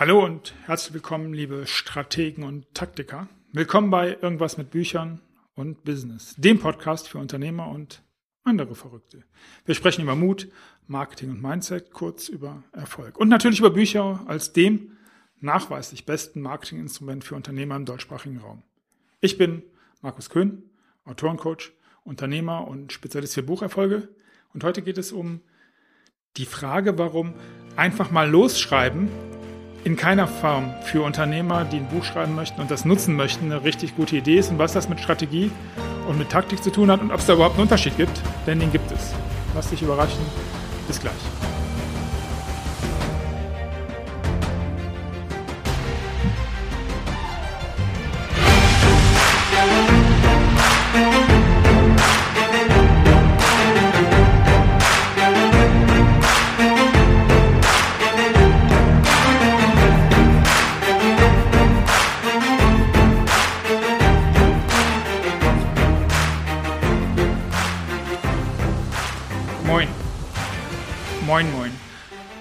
Hallo und herzlich willkommen, liebe Strategen und Taktiker. Willkommen bei Irgendwas mit Büchern und Business, dem Podcast für Unternehmer und andere Verrückte. Wir sprechen über Mut, Marketing und Mindset, kurz über Erfolg. Und natürlich über Bücher als dem nachweislich besten Marketinginstrument für Unternehmer im deutschsprachigen Raum. Ich bin Markus Köhn, Autorencoach, Unternehmer und Spezialist für Bucherfolge. Und heute geht es um die Frage, warum einfach mal losschreiben in keiner Form für Unternehmer, die ein Buch schreiben möchten und das nutzen möchten, eine richtig gute Idee ist und was das mit Strategie und mit Taktik zu tun hat und ob es da überhaupt einen Unterschied gibt, denn den gibt es. Lass dich überraschen. Bis gleich. Moin, moin.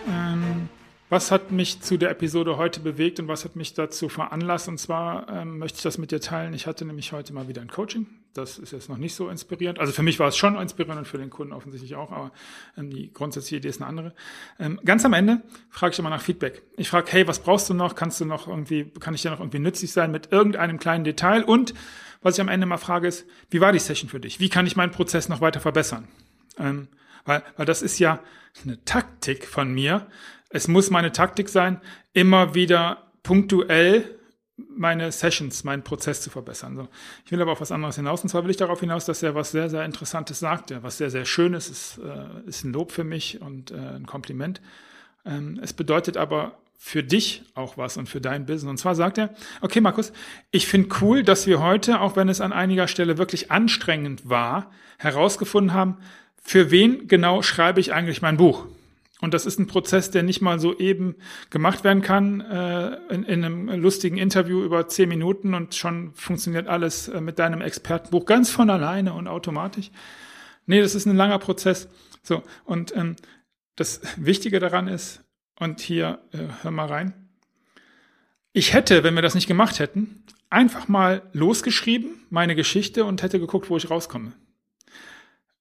Ähm, was hat mich zu der Episode heute bewegt und was hat mich dazu veranlasst? Und zwar ähm, möchte ich das mit dir teilen. Ich hatte nämlich heute mal wieder ein Coaching. Das ist jetzt noch nicht so inspirierend. Also für mich war es schon inspirierend und für den Kunden offensichtlich auch, aber ähm, die grundsätzliche Idee ist eine andere. Ähm, ganz am Ende frage ich immer nach Feedback. Ich frage, hey, was brauchst du noch? Kannst du noch irgendwie, kann ich dir noch irgendwie nützlich sein mit irgendeinem kleinen Detail? Und was ich am Ende mal frage ist, wie war die Session für dich? Wie kann ich meinen Prozess noch weiter verbessern? Weil, weil das ist ja eine Taktik von mir. Es muss meine Taktik sein, immer wieder punktuell meine Sessions, meinen Prozess zu verbessern. So. Ich will aber auf was anderes hinaus. Und zwar will ich darauf hinaus, dass er was sehr, sehr Interessantes sagt. Ja, was sehr, sehr Schönes ist, äh, ist ein Lob für mich und äh, ein Kompliment. Ähm, es bedeutet aber für dich auch was und für dein Business. Und zwar sagt er, okay, Markus, ich finde cool, dass wir heute, auch wenn es an einiger Stelle wirklich anstrengend war, herausgefunden haben, für wen genau schreibe ich eigentlich mein Buch? Und das ist ein Prozess, der nicht mal so eben gemacht werden kann äh, in, in, einem lustigen Interview über zehn Minuten und schon funktioniert alles äh, mit deinem Expertenbuch ganz von alleine und automatisch. Nee, das ist ein langer Prozess. So, und ähm, das Wichtige daran ist, und hier äh, hör mal rein, ich hätte, wenn wir das nicht gemacht hätten, einfach mal losgeschrieben, meine Geschichte, und hätte geguckt, wo ich rauskomme.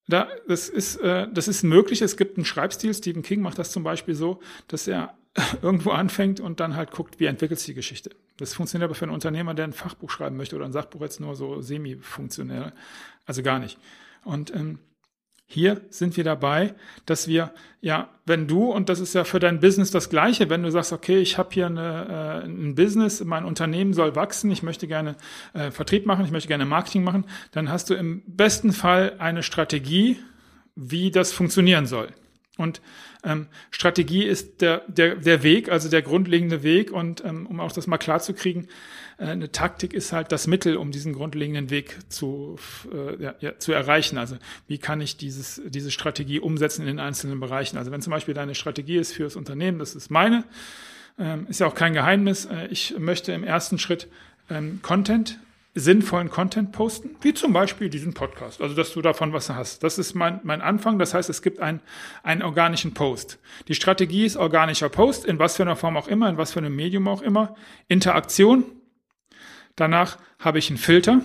Da, das, ist, äh, das ist möglich. Es gibt einen Schreibstil. Stephen King macht das zum Beispiel so, dass er irgendwo anfängt und dann halt guckt, wie entwickelt sich die Geschichte. Das funktioniert aber für einen Unternehmer, der ein Fachbuch schreiben möchte oder ein Sachbuch jetzt nur so semi-funktionell. Also gar nicht. Und ähm, hier sind wir dabei, dass wir, ja, wenn du, und das ist ja für dein Business das Gleiche, wenn du sagst, okay, ich habe hier eine, äh, ein Business, mein Unternehmen soll wachsen, ich möchte gerne äh, Vertrieb machen, ich möchte gerne Marketing machen, dann hast du im besten Fall eine Strategie, wie das funktionieren soll. Und ähm, Strategie ist der, der, der Weg, also der grundlegende Weg. Und ähm, um auch das mal klar zu kriegen, äh, eine Taktik ist halt das Mittel, um diesen grundlegenden Weg zu, äh, ja, ja, zu erreichen. Also wie kann ich dieses, diese Strategie umsetzen in den einzelnen Bereichen? Also wenn zum Beispiel deine Strategie ist für das Unternehmen, das ist meine, ähm, ist ja auch kein Geheimnis. Äh, ich möchte im ersten Schritt ähm, Content sinnvollen Content posten, wie zum Beispiel diesen Podcast, also dass du davon was hast. Das ist mein, mein Anfang, das heißt, es gibt ein, einen organischen Post. Die Strategie ist organischer Post, in was für einer Form auch immer, in was für einem Medium auch immer. Interaktion. Danach habe ich einen Filter,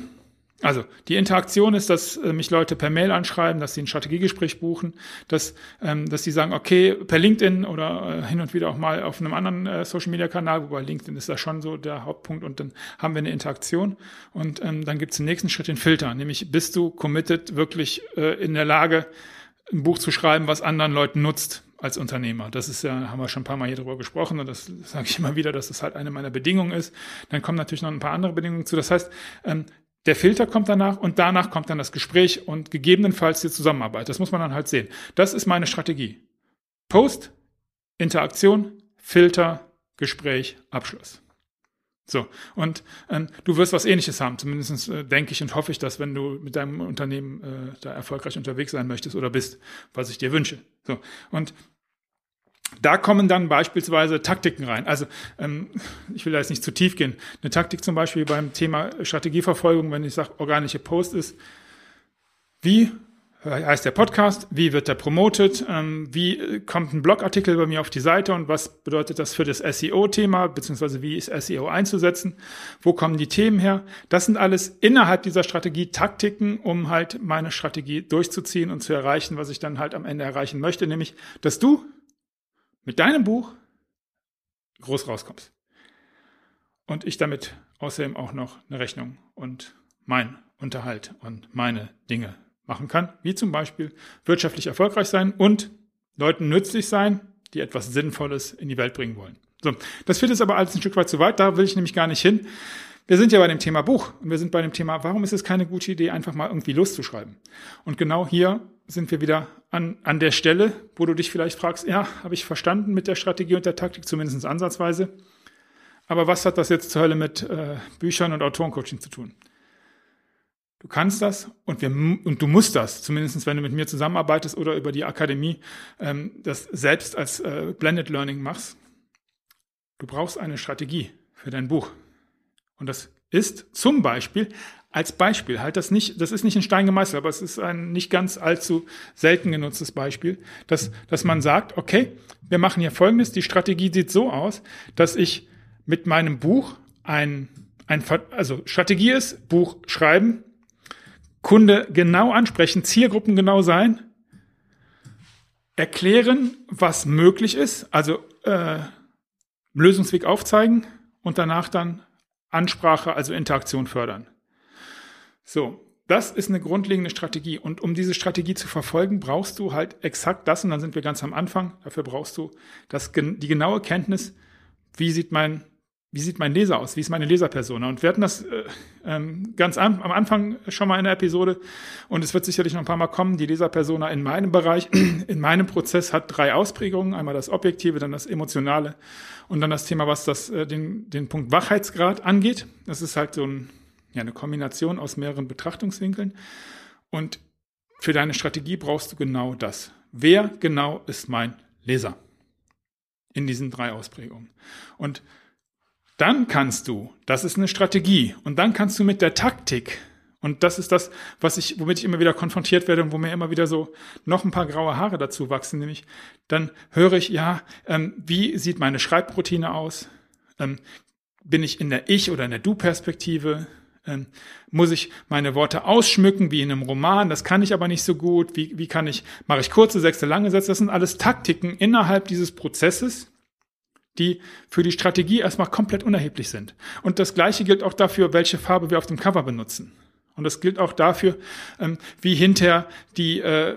also die Interaktion ist, dass äh, mich Leute per Mail anschreiben, dass sie ein Strategiegespräch buchen, dass, ähm, dass sie sagen, okay, per LinkedIn oder äh, hin und wieder auch mal auf einem anderen äh, Social-Media-Kanal, wobei LinkedIn ist da schon so der Hauptpunkt und dann haben wir eine Interaktion und ähm, dann gibt es den nächsten Schritt, den Filter, nämlich bist du committed, wirklich äh, in der Lage, ein Buch zu schreiben, was anderen Leuten nutzt als Unternehmer. Das ist ja, haben wir schon ein paar Mal hier drüber gesprochen und das sage ich immer wieder, dass das halt eine meiner Bedingungen ist. Dann kommen natürlich noch ein paar andere Bedingungen zu. Das heißt, ähm, der Filter kommt danach und danach kommt dann das Gespräch und gegebenenfalls die Zusammenarbeit. Das muss man dann halt sehen. Das ist meine Strategie. Post, Interaktion, Filter, Gespräch, Abschluss. So, und ähm, du wirst was ähnliches haben, zumindest äh, denke ich und hoffe ich das, wenn du mit deinem Unternehmen äh, da erfolgreich unterwegs sein möchtest oder bist, was ich dir wünsche. So, und da kommen dann beispielsweise Taktiken rein. Also ähm, ich will da jetzt nicht zu tief gehen. Eine Taktik zum Beispiel beim Thema Strategieverfolgung, wenn ich sage, organische Post ist, wie heißt der Podcast, wie wird der promotet, ähm, wie kommt ein Blogartikel bei mir auf die Seite und was bedeutet das für das SEO-Thema, beziehungsweise wie ist SEO einzusetzen, wo kommen die Themen her. Das sind alles innerhalb dieser Strategie Taktiken, um halt meine Strategie durchzuziehen und zu erreichen, was ich dann halt am Ende erreichen möchte, nämlich, dass du mit deinem Buch groß rauskommst. Und ich damit außerdem auch noch eine Rechnung und mein Unterhalt und meine Dinge machen kann, wie zum Beispiel wirtschaftlich erfolgreich sein und Leuten nützlich sein, die etwas Sinnvolles in die Welt bringen wollen. So, das führt jetzt aber alles ein Stück weit zu weit, da will ich nämlich gar nicht hin. Wir sind ja bei dem Thema Buch und wir sind bei dem Thema, warum ist es keine gute Idee, einfach mal irgendwie loszuschreiben? Und genau hier sind wir wieder an, an der Stelle, wo du dich vielleicht fragst, ja, habe ich verstanden mit der Strategie und der Taktik, zumindest ansatzweise. Aber was hat das jetzt zur Hölle mit äh, Büchern und Autorencoaching zu tun? Du kannst das und, wir, und du musst das, zumindest wenn du mit mir zusammenarbeitest oder über die Akademie ähm, das selbst als äh, Blended Learning machst. Du brauchst eine Strategie für dein Buch. Und das ist zum Beispiel als Beispiel, halt das nicht, das ist nicht ein Stein gemeißelt, aber es ist ein nicht ganz allzu selten genutztes Beispiel, dass, dass man sagt, okay, wir machen hier Folgendes, die Strategie sieht so aus, dass ich mit meinem Buch ein, ein also Strategie ist, Buch schreiben, Kunde genau ansprechen, Zielgruppen genau sein, erklären, was möglich ist, also äh, Lösungsweg aufzeigen und danach dann Ansprache, also Interaktion fördern. So, das ist eine grundlegende Strategie. Und um diese Strategie zu verfolgen, brauchst du halt exakt das, und dann sind wir ganz am Anfang, dafür brauchst du das, die genaue Kenntnis, wie sieht mein wie sieht mein Leser aus? Wie ist meine Leserpersona? Und wir hatten das äh, ähm, ganz am, am Anfang schon mal in der Episode und es wird sicherlich noch ein paar Mal kommen. Die Leserpersona in meinem Bereich, in meinem Prozess hat drei Ausprägungen. Einmal das Objektive, dann das Emotionale und dann das Thema, was das, äh, den, den Punkt Wachheitsgrad angeht. Das ist halt so ein, ja, eine Kombination aus mehreren Betrachtungswinkeln. Und für deine Strategie brauchst du genau das. Wer genau ist mein Leser? In diesen drei Ausprägungen. Und dann kannst du, das ist eine Strategie, und dann kannst du mit der Taktik, und das ist das, was ich, womit ich immer wieder konfrontiert werde und wo mir immer wieder so noch ein paar graue Haare dazu wachsen, nämlich dann höre ich, ja, ähm, wie sieht meine Schreibroutine aus? Ähm, bin ich in der Ich- oder in der Du-Perspektive? Ähm, muss ich meine Worte ausschmücken wie in einem Roman? Das kann ich aber nicht so gut. Wie, wie kann ich, mache ich kurze, sechste, lange Sätze? Das sind alles Taktiken innerhalb dieses Prozesses, die für die Strategie erstmal komplett unerheblich sind. Und das Gleiche gilt auch dafür, welche Farbe wir auf dem Cover benutzen. Und das gilt auch dafür, ähm, wie hinter die, äh,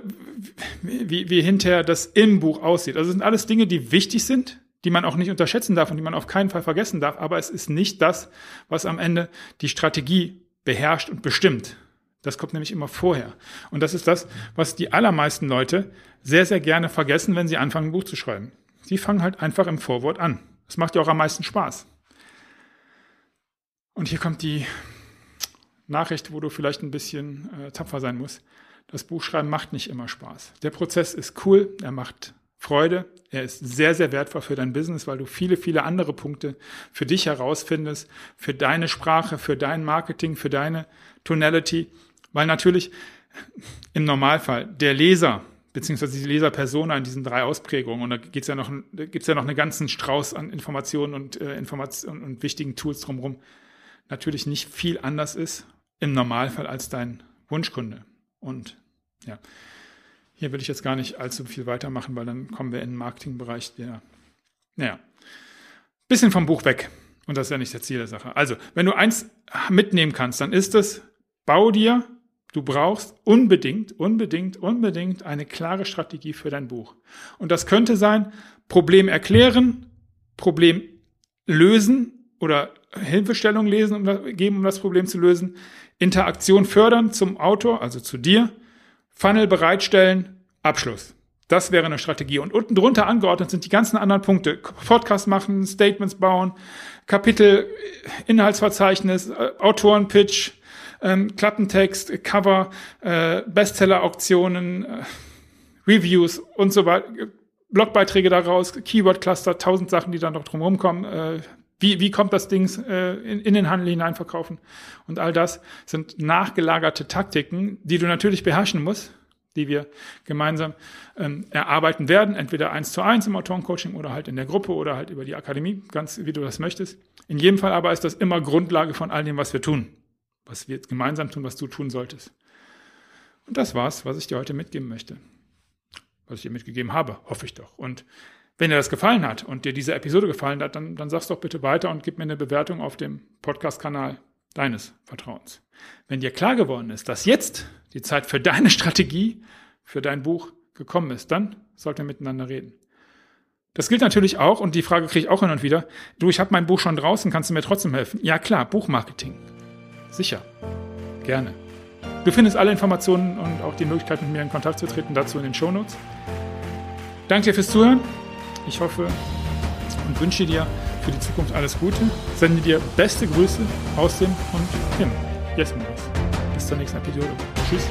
wie, wie hinter das im Buch aussieht. Also es sind alles Dinge, die wichtig sind, die man auch nicht unterschätzen darf und die man auf keinen Fall vergessen darf. Aber es ist nicht das, was am Ende die Strategie beherrscht und bestimmt. Das kommt nämlich immer vorher. Und das ist das, was die allermeisten Leute sehr, sehr gerne vergessen, wenn sie anfangen, ein Buch zu schreiben. Sie fangen halt einfach im Vorwort an. Das macht ja auch am meisten Spaß. Und hier kommt die Nachricht, wo du vielleicht ein bisschen äh, tapfer sein musst. Das Buchschreiben macht nicht immer Spaß. Der Prozess ist cool, er macht Freude, er ist sehr, sehr wertvoll für dein Business, weil du viele, viele andere Punkte für dich herausfindest, für deine Sprache, für dein Marketing, für deine Tonality, weil natürlich im Normalfall der Leser beziehungsweise die Leserpersona in diesen drei Ausprägungen. Und da geht's ja noch, gibt's ja noch einen ganzen Strauß an Informationen und äh, Informationen und wichtigen Tools drumherum. Natürlich nicht viel anders ist im Normalfall als dein Wunschkunde. Und ja, hier will ich jetzt gar nicht allzu viel weitermachen, weil dann kommen wir in den Marketingbereich, der, naja, bisschen vom Buch weg. Und das ist ja nicht der Ziel der Sache. Also, wenn du eins mitnehmen kannst, dann ist es, bau dir Du brauchst unbedingt, unbedingt, unbedingt eine klare Strategie für dein Buch. Und das könnte sein, Problem erklären, Problem lösen oder Hilfestellung lesen, um, geben, um das Problem zu lösen, Interaktion fördern zum Autor, also zu dir, Funnel bereitstellen, Abschluss. Das wäre eine Strategie. Und unten drunter angeordnet sind die ganzen anderen Punkte. Podcast machen, Statements bauen, Kapitel, Inhaltsverzeichnis, Autorenpitch, ähm, Klappentext, Cover, äh, Bestseller-Auktionen, äh, Reviews und so weiter, Blogbeiträge daraus, Keyword-Cluster, tausend Sachen, die dann noch drumherum kommen. Äh, wie, wie kommt das Ding äh, in, in den Handel hinein verkaufen? Und all das sind nachgelagerte Taktiken, die du natürlich beherrschen musst, die wir gemeinsam ähm, erarbeiten werden, entweder eins zu eins im Autorencoaching oder halt in der Gruppe oder halt über die Akademie, ganz wie du das möchtest. In jedem Fall aber ist das immer Grundlage von all dem, was wir tun, was wir gemeinsam tun, was du tun solltest. Und das war's, was ich dir heute mitgeben möchte. Was ich dir mitgegeben habe, hoffe ich doch. Und wenn dir das gefallen hat und dir diese Episode gefallen hat, dann, dann sag's doch bitte weiter und gib mir eine Bewertung auf dem Podcast-Kanal deines Vertrauens. Wenn dir klar geworden ist, dass jetzt die Zeit für deine Strategie, für dein Buch gekommen ist, dann sollten wir miteinander reden. Das gilt natürlich auch, und die Frage kriege ich auch hin und wieder, du, ich habe mein Buch schon draußen, kannst du mir trotzdem helfen? Ja klar, Buchmarketing. Sicher. Gerne. Du findest alle Informationen und auch die Möglichkeit, mit mir in Kontakt zu treten, dazu in den Shownotes. Danke dir fürs Zuhören. Ich hoffe und wünsche dir für die Zukunft alles Gute. Sende dir beste Grüße aus dem und Tim. Yes, Bis zur nächsten Episode. Tschüss.